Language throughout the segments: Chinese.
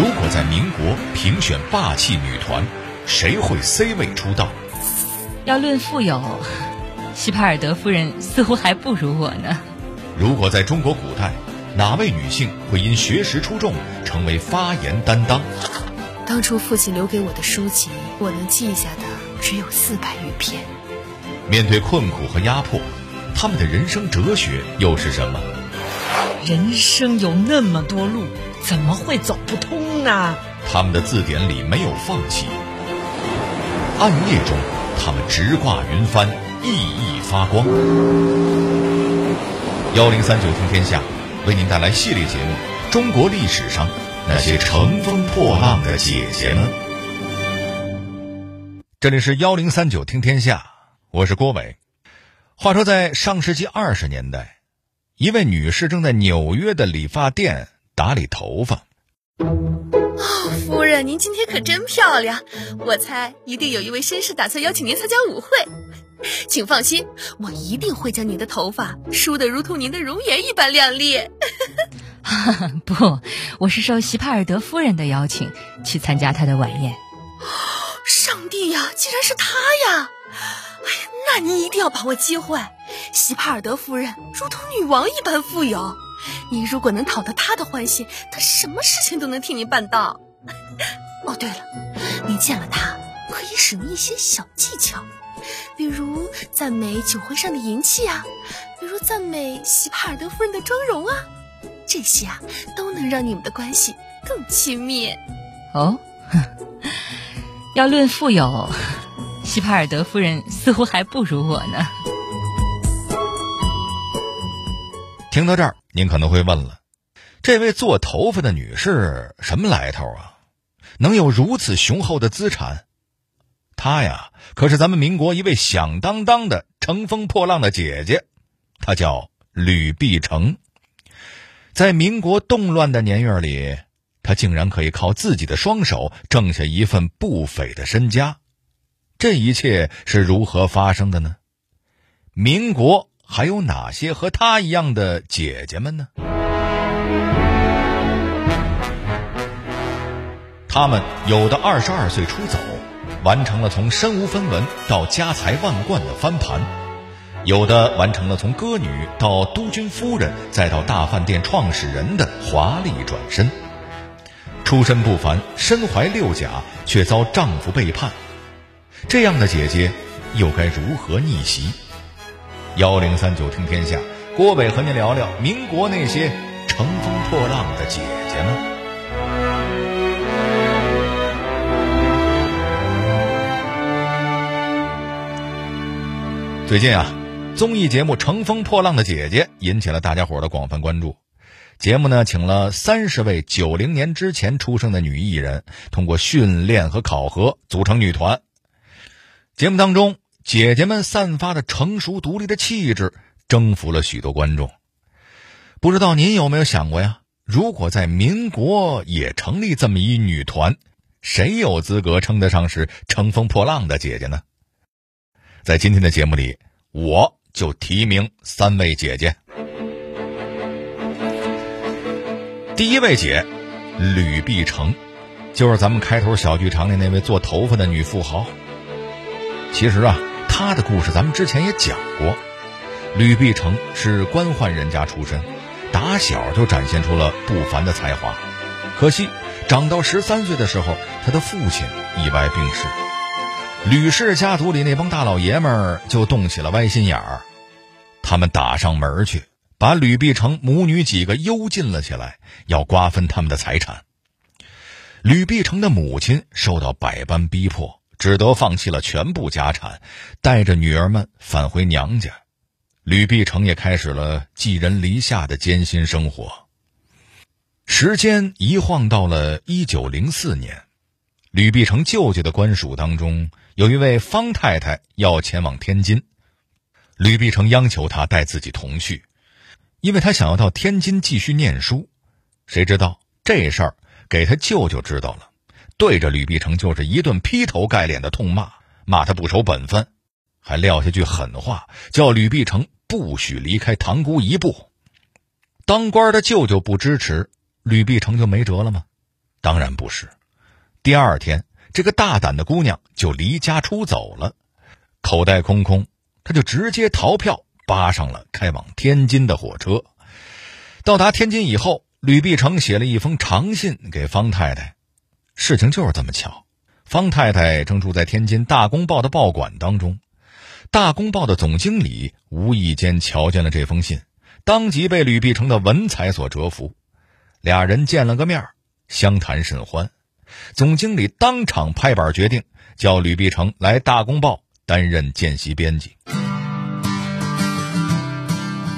如果在民国评选霸气女团，谁会 C 位出道？要论富有，希帕尔德夫人似乎还不如我呢。如果在中国古代，哪位女性会因学识出众成为发言担当？当初父亲留给我的书籍，我能记下的只有四百余篇。面对困苦和压迫，他们的人生哲学又是什么？人生有那么多路，怎么会走不通呢？他们的字典里没有放弃。暗夜中，他们直挂云帆，熠熠发光。幺零三九听天下，为您带来系列节目《中国历史上那些乘风破浪的姐姐们》。这里是幺零三九听天下，我是郭伟。话说，在上世纪二十年代。一位女士正在纽约的理发店打理头发。哦，夫人，您今天可真漂亮！我猜一定有一位绅士打算邀请您参加舞会。请放心，我一定会将您的头发梳得如同您的容颜一般亮丽。不，我是受席帕尔德夫人的邀请去参加她的晚宴。上帝呀，竟然是她呀！哎呀，那您一定要把握机会。席帕尔德夫人如同女王一般富有，您如果能讨得他的欢心，他什么事情都能替你办到。哦，对了，你见了他，可以使用一些小技巧，比如赞美酒会上的银器啊，比如赞美席帕尔德夫人的妆容啊，这些啊都能让你们的关系更亲密。哦，要论富有，希帕尔德夫人似乎还不如我呢。听到这儿，您可能会问了：这位做头发的女士什么来头啊？能有如此雄厚的资产？她呀，可是咱们民国一位响当当的乘风破浪的姐姐，她叫吕碧城。在民国动乱的年月里，她竟然可以靠自己的双手挣下一份不菲的身家。这一切是如何发生的呢？民国。还有哪些和她一样的姐姐们呢？她们有的二十二岁出走，完成了从身无分文到家财万贯的翻盘；有的完成了从歌女到督军夫人再到大饭店创始人的华丽转身。出身不凡，身怀六甲，却遭丈夫背叛，这样的姐姐又该如何逆袭？幺零三九听天下，郭伟和您聊聊民国那些乘风破浪的姐姐们。最近啊，综艺节目《乘风破浪的姐姐》引起了大家伙的广泛关注。节目呢，请了三十位九零年之前出生的女艺人，通过训练和考核组成女团。节目当中。姐姐们散发的成熟独立的气质，征服了许多观众。不知道您有没有想过呀？如果在民国也成立这么一女团，谁有资格称得上是乘风破浪的姐姐呢？在今天的节目里，我就提名三位姐姐。第一位姐，吕碧城，就是咱们开头小剧场里那位做头发的女富豪。其实啊。他的故事咱们之前也讲过，吕碧城是官宦人家出身，打小就展现出了不凡的才华。可惜长到十三岁的时候，他的父亲意外病逝，吕氏家族里那帮大老爷们儿就动起了歪心眼儿，他们打上门去，把吕碧城母女几个幽禁了起来，要瓜分他们的财产。吕碧城的母亲受到百般逼迫。只得放弃了全部家产，带着女儿们返回娘家。吕碧城也开始了寄人篱下的艰辛生活。时间一晃到了一九零四年，吕碧城舅舅的官署当中有一位方太太要前往天津，吕碧城央求他带自己同去，因为他想要到天津继续念书。谁知道这事儿给他舅舅知道了。对着吕碧城就是一顿劈头盖脸的痛骂，骂他不守本分，还撂下句狠话，叫吕碧城不许离开塘沽一步。当官的舅舅不支持，吕碧城就没辙了吗？当然不是。第二天，这个大胆的姑娘就离家出走了，口袋空空，她就直接逃票，扒上了开往天津的火车。到达天津以后，吕碧城写了一封长信给方太太。事情就是这么巧，方太太正住在天津《大公报》的报馆当中，《大公报》的总经理无意间瞧见了这封信，当即被吕碧城的文采所折服。俩人见了个面，相谈甚欢。总经理当场拍板决定，叫吕碧城来《大公报》担任见习编辑。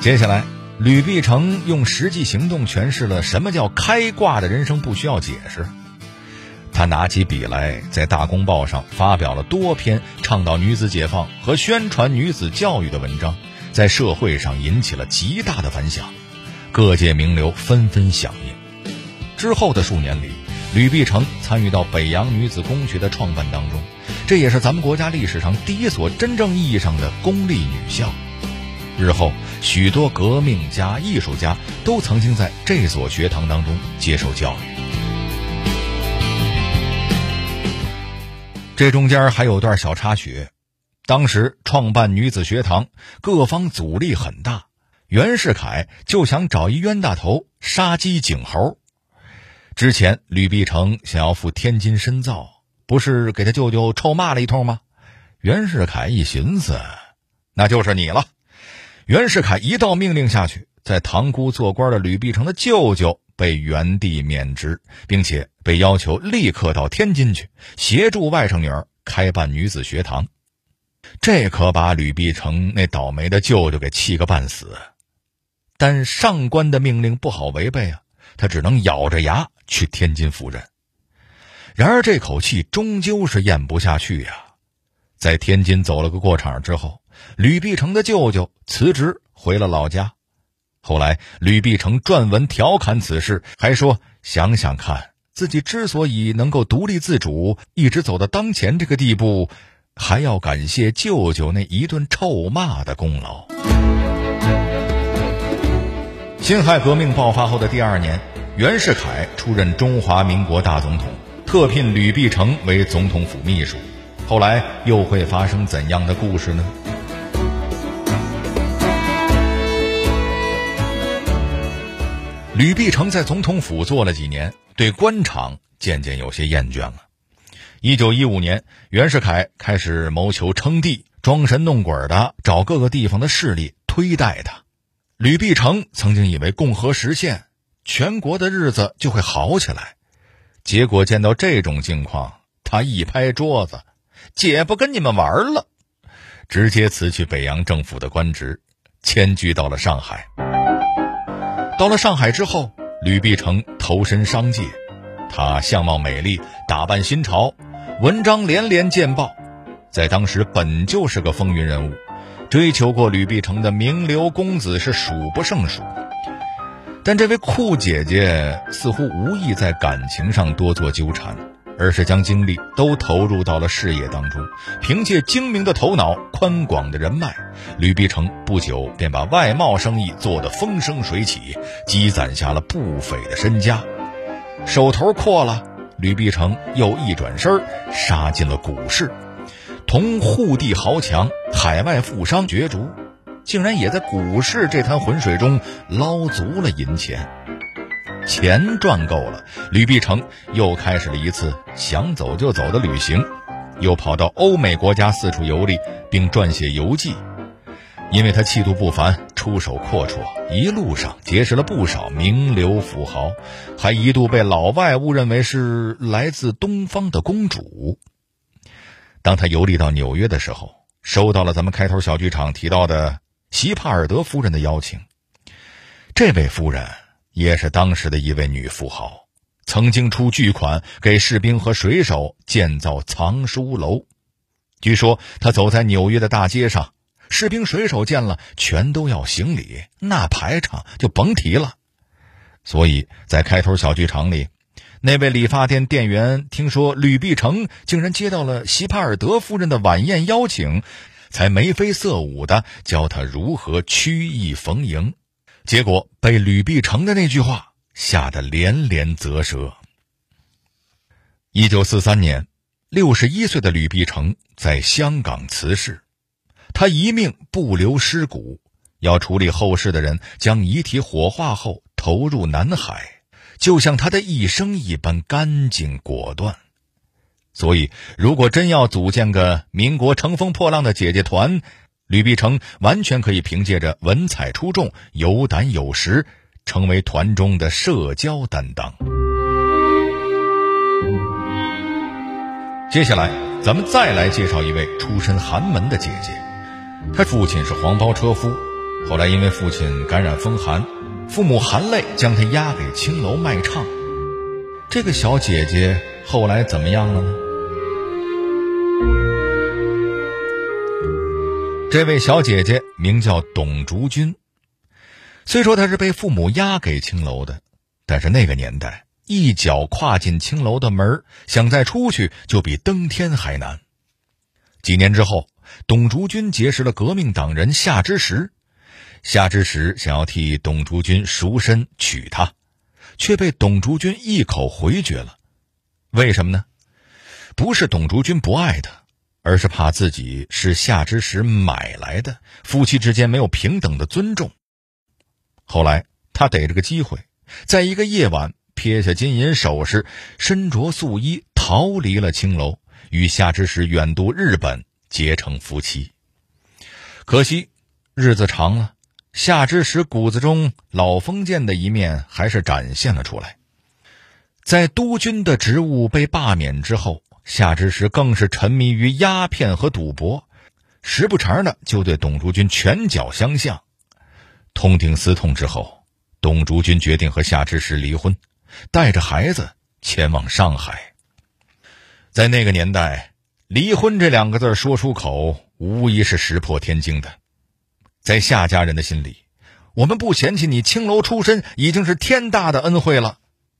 接下来，吕碧城用实际行动诠释了什么叫开挂的人生不需要解释。他拿起笔来，在《大公报》上发表了多篇倡导女子解放和宣传女子教育的文章，在社会上引起了极大的反响，各界名流纷纷响应。之后的数年里，吕碧城参与到北洋女子公学的创办当中，这也是咱们国家历史上第一所真正意义上的公立女校。日后，许多革命家、艺术家都曾经在这所学堂当中接受教育。这中间还有段小插曲，当时创办女子学堂，各方阻力很大，袁世凯就想找一冤大头杀鸡儆猴。之前吕碧城想要赴天津深造，不是给他舅舅臭骂了一通吗？袁世凯一寻思，那就是你了。袁世凯一道命令下去，在塘沽做官的吕碧城的舅舅。被原地免职，并且被要求立刻到天津去协助外甥女儿开办女子学堂，这可把吕碧城那倒霉的舅舅给气个半死。但上官的命令不好违背啊，他只能咬着牙去天津赴任。然而这口气终究是咽不下去呀，在天津走了个过场之后，吕碧城的舅舅辞职回了老家。后来，吕碧城撰文调侃此事，还说：“想想看，自己之所以能够独立自主，一直走到当前这个地步，还要感谢舅舅那一顿臭骂的功劳。”辛亥革命爆发后的第二年，袁世凯出任中华民国大总统，特聘吕碧城为总统府秘书。后来又会发生怎样的故事呢？吕碧城在总统府做了几年，对官场渐渐有些厌倦了。一九一五年，袁世凯开始谋求称帝，装神弄鬼的找各个地方的势力推戴他。吕碧城曾经以为共和实现，全国的日子就会好起来，结果见到这种境况，他一拍桌子：“姐不跟你们玩了！”直接辞去北洋政府的官职，迁居到了上海。到了上海之后，吕碧城投身商界，她相貌美丽，打扮新潮，文章连连见报，在当时本就是个风云人物，追求过吕碧城的名流公子是数不胜数。但这位酷姐姐似乎无意在感情上多做纠缠。而是将精力都投入到了事业当中，凭借精明的头脑、宽广的人脉，吕碧城不久便把外贸生意做得风生水起，积攒下了不菲的身家。手头阔了，吕碧城又一转身杀进了股市，同沪地豪强、海外富商角逐，竟然也在股市这滩浑水中捞足了银钱。钱赚够了，吕碧城又开始了一次想走就走的旅行，又跑到欧美国家四处游历，并撰写游记。因为他气度不凡，出手阔绰，一路上结识了不少名流富豪，还一度被老外误认为是来自东方的公主。当他游历到纽约的时候，收到了咱们开头小剧场提到的席帕尔德夫人的邀请。这位夫人。也是当时的一位女富豪，曾经出巨款给士兵和水手建造藏书楼。据说她走在纽约的大街上，士兵水手见了全都要行礼，那排场就甭提了。所以在开头小剧场里，那位理发店店员听说吕碧城竟然接到了席帕尔德夫人的晚宴邀请，才眉飞色舞的教他如何曲意逢迎。结果被吕碧城的那句话吓得连连啧舌。一九四三年，六十一岁的吕碧城在香港辞世，他一命不留尸骨，要处理后事的人将遗体火化后投入南海，就像他的一生一般干净果断。所以，如果真要组建个民国乘风破浪的姐姐团，吕碧城完全可以凭借着文采出众、有胆有识，成为团中的社交担当。接下来，咱们再来介绍一位出身寒门的姐姐，她父亲是黄包车夫，后来因为父亲感染风寒，父母含泪将她押给青楼卖唱。这个小姐姐后来怎么样了呢？这位小姐姐名叫董竹君，虽说她是被父母押给青楼的，但是那个年代，一脚跨进青楼的门想再出去就比登天还难。几年之后，董竹君结识了革命党人夏之时，夏之时想要替董竹君赎身娶她，却被董竹君一口回绝了。为什么呢？不是董竹君不爱她。而是怕自己是夏之时买来的，夫妻之间没有平等的尊重。后来他逮着个机会，在一个夜晚撇下金银首饰，身着素衣逃离了青楼，与夏之时远渡日本，结成夫妻。可惜日子长了，夏之时骨子中老封建的一面还是展现了出来。在督军的职务被罢免之后。夏之时更是沉迷于鸦片和赌博，时不常的就对董竹君拳脚相向。痛定思痛之后，董竹君决定和夏之时离婚，带着孩子前往上海。在那个年代，离婚这两个字说出口，无疑是石破天惊的。在夏家人的心里，我们不嫌弃你青楼出身，已经是天大的恩惠了。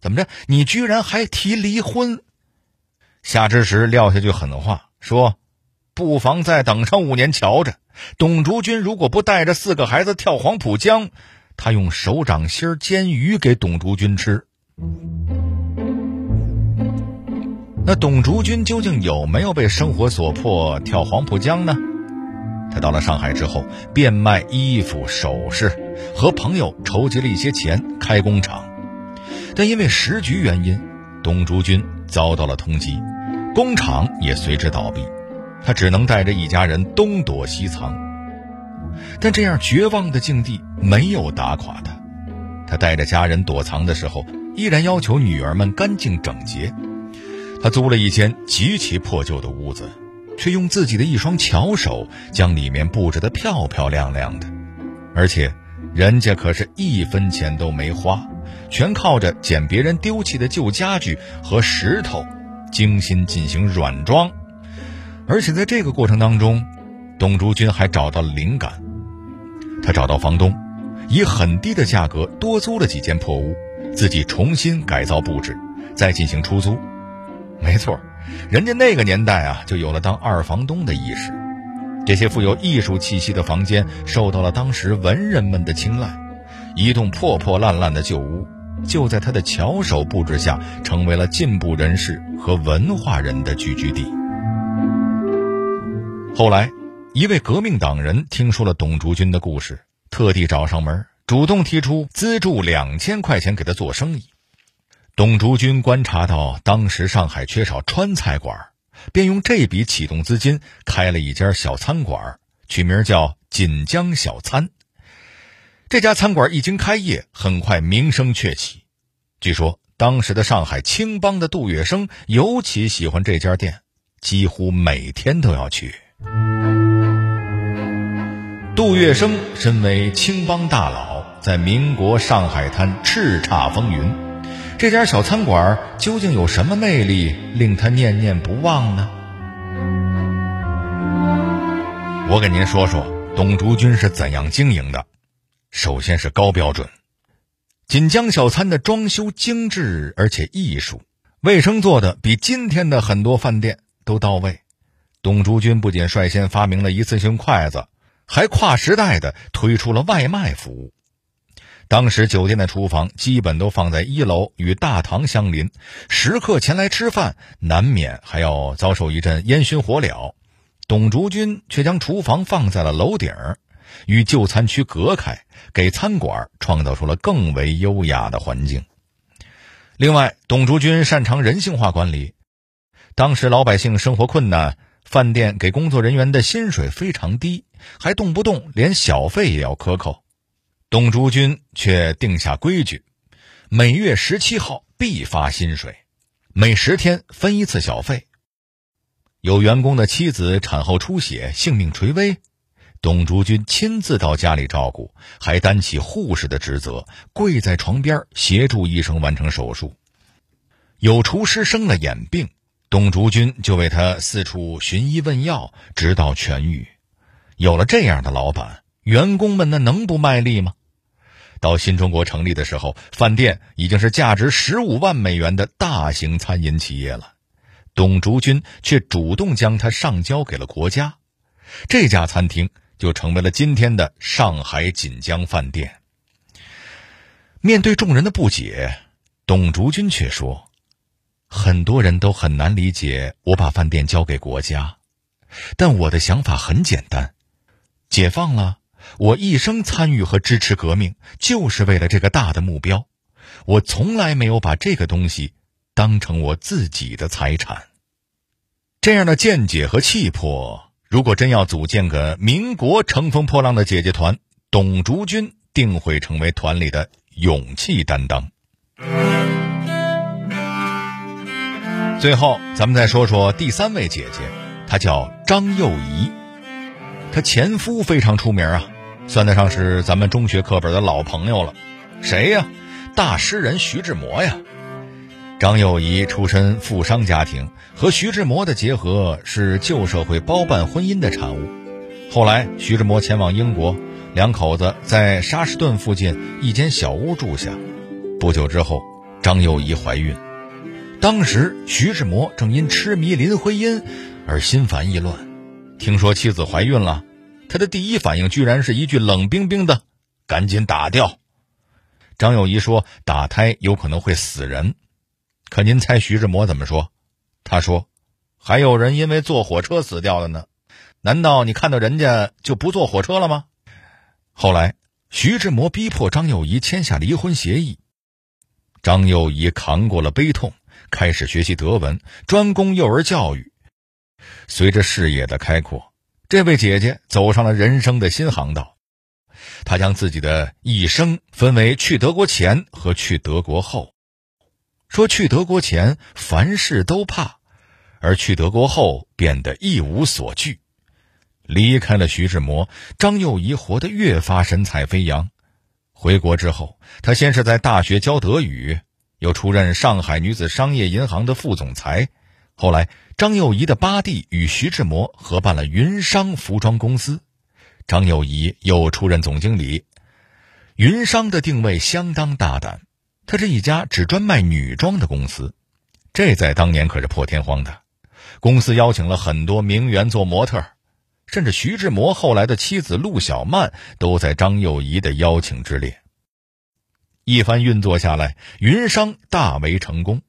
怎么着，你居然还提离婚？夏之时撂下句狠话，说：“不妨再等上五年，瞧着。董竹君如果不带着四个孩子跳黄浦江，他用手掌心煎鱼给董竹君吃。”那董竹君究竟有没有被生活所迫跳黄浦江呢？他到了上海之后，变卖衣服首饰，和朋友筹集了一些钱开工厂，但因为时局原因，董竹君遭到了通缉。工厂也随之倒闭，他只能带着一家人东躲西藏。但这样绝望的境地没有打垮他，他带着家人躲藏的时候，依然要求女儿们干净整洁。他租了一间极其破旧的屋子，却用自己的一双巧手将里面布置得漂漂亮亮的。而且，人家可是一分钱都没花，全靠着捡别人丢弃的旧家具和石头。精心进行软装，而且在这个过程当中，董竹君还找到了灵感。他找到房东，以很低的价格多租了几间破屋，自己重新改造布置，再进行出租。没错，人家那个年代啊，就有了当二房东的意识。这些富有艺术气息的房间受到了当时文人们的青睐，一栋破破烂烂的旧屋。就在他的巧手布置下，成为了进步人士和文化人的聚居地。后来，一位革命党人听说了董竹君的故事，特地找上门，主动提出资助两千块钱给他做生意。董竹君观察到当时上海缺少川菜馆，便用这笔启动资金开了一家小餐馆，取名叫“锦江小餐”。这家餐馆一经开业，很快名声鹊起。据说当时的上海青帮的杜月笙尤其喜欢这家店，几乎每天都要去。杜月笙身为青帮大佬，在民国上海滩叱咤风云。这家小餐馆究竟有什么魅力，令他念念不忘呢？我给您说说董竹君是怎样经营的。首先是高标准，锦江小餐的装修精致而且艺术，卫生做的比今天的很多饭店都到位。董竹君不仅率先发明了一次性筷子，还跨时代的推出了外卖服务。当时酒店的厨房基本都放在一楼，与大堂相邻，食客前来吃饭，难免还要遭受一阵烟熏火燎。董竹君却将厨房放在了楼顶儿，与就餐区隔开，给餐馆创造出了更为优雅的环境。另外，董竹君擅长人性化管理。当时老百姓生活困难，饭店给工作人员的薪水非常低，还动不动连小费也要克扣。董竹君却定下规矩：每月十七号必发薪水，每十天分一次小费。有员工的妻子产后出血，性命垂危，董竹君亲自到家里照顾，还担起护士的职责，跪在床边协助医生完成手术。有厨师生了眼病。董竹君就为他四处寻医问药，直到痊愈。有了这样的老板，员工们那能不卖力吗？到新中国成立的时候，饭店已经是价值十五万美元的大型餐饮企业了。董竹君却主动将它上交给了国家，这家餐厅就成为了今天的上海锦江饭店。面对众人的不解，董竹君却说。很多人都很难理解我把饭店交给国家，但我的想法很简单：解放了，我一生参与和支持革命，就是为了这个大的目标。我从来没有把这个东西当成我自己的财产。这样的见解和气魄，如果真要组建个民国乘风破浪的姐姐团，董竹君定会成为团里的勇气担当。最后，咱们再说说第三位姐姐，她叫张幼仪。她前夫非常出名啊，算得上是咱们中学课本的老朋友了。谁呀？大诗人徐志摩呀。张幼仪出身富商家庭，和徐志摩的结合是旧社会包办婚姻的产物。后来，徐志摩前往英国，两口子在沙士顿附近一间小屋住下。不久之后，张幼仪怀孕。当时，徐志摩正因痴迷林徽因而心烦意乱。听说妻子怀孕了，他的第一反应居然是一句冷冰冰的：“赶紧打掉。”张幼仪说：“打胎有可能会死人。”可您猜徐志摩怎么说？他说：“还有人因为坐火车死掉了呢，难道你看到人家就不坐火车了吗？”后来，徐志摩逼迫张幼仪签下离婚协议。张幼仪扛过了悲痛。开始学习德文，专攻幼儿教育。随着视野的开阔，这位姐姐走上了人生的新航道。她将自己的一生分为去德国前和去德国后。说去德国前凡事都怕，而去德国后变得一无所惧。离开了徐志摩，张幼仪活得越发神采飞扬。回国之后，她先是在大学教德语。又出任上海女子商业银行的副总裁，后来张幼仪的八弟与徐志摩合办了云商服装公司，张幼仪又出任总经理。云商的定位相当大胆，他是一家只专卖女装的公司，这在当年可是破天荒的。公司邀请了很多名媛做模特，甚至徐志摩后来的妻子陆小曼都在张幼仪的邀请之列。一番运作下来，云商大为成功。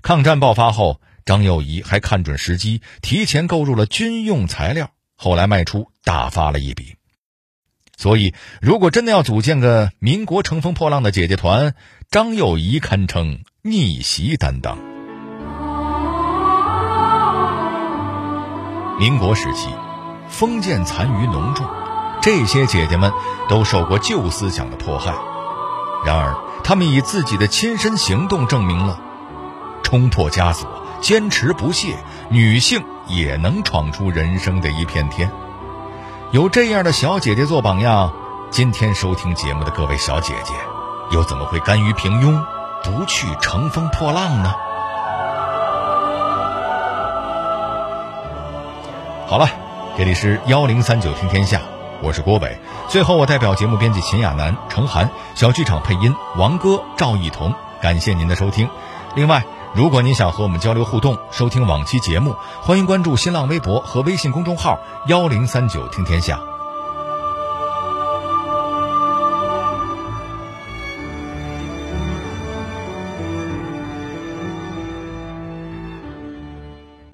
抗战爆发后，张幼仪还看准时机，提前购入了军用材料，后来卖出大发了一笔。所以，如果真的要组建个民国乘风破浪的姐姐团，张幼仪堪称逆袭担当。民国时期，封建残余浓重，这些姐姐们都受过旧思想的迫害。然而，她们以自己的亲身行动证明了，冲破枷锁，坚持不懈，女性也能闯出人生的一片天。有这样的小姐姐做榜样，今天收听节目的各位小姐姐，又怎么会甘于平庸，不去乘风破浪呢？好了，这里是幺零三九听天下。我是郭伟，最后我代表节目编辑秦亚楠、程涵，小剧场配音王哥、赵艺彤，感谢您的收听。另外，如果您想和我们交流互动、收听往期节目，欢迎关注新浪微博和微信公众号“幺零三九听天下”。